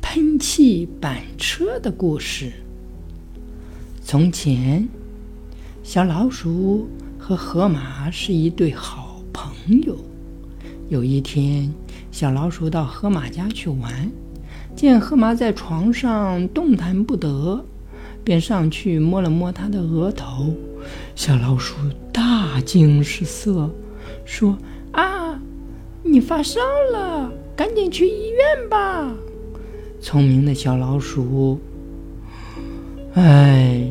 喷气板车的故事。从前，小老鼠和河马是一对好朋友。有一天，小老鼠到河马家去玩，见河马在床上动弹不得，便上去摸了摸他的额头。小老鼠大惊失色，说：“啊，你发烧了，赶紧去医院吧。”聪明的小老鼠，哎，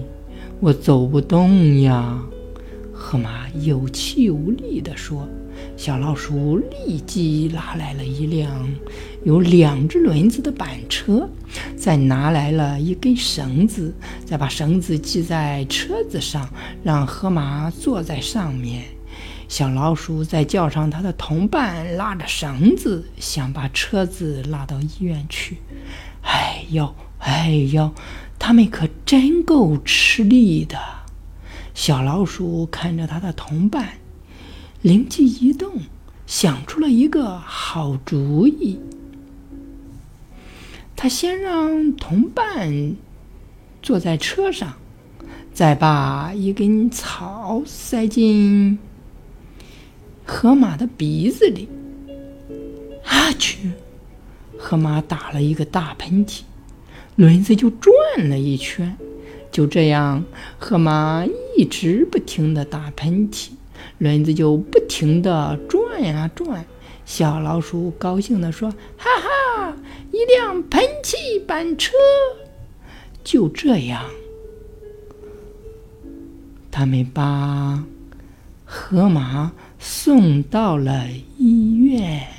我走不动呀！河马有气无力地说。小老鼠立即拉来了一辆有两只轮子的板车，再拿来了一根绳子，再把绳子系在车子上，让河马坐在上面。小老鼠再叫上它的同伴，拉着绳子，想把车子拉到医院去。哎呦，哎呦，他们可真够吃力的。小老鼠看着它的同伴，灵机一动，想出了一个好主意。他先让同伴坐在车上，再把一根草塞进河马的鼻子里。啊去！河马打了一个大喷嚏，轮子就转了一圈。就这样，河马一直不停的打喷嚏，轮子就不停的转呀转。小老鼠高兴地说：“哈哈，一辆喷气板车！”就这样，他们把河马送到了医院。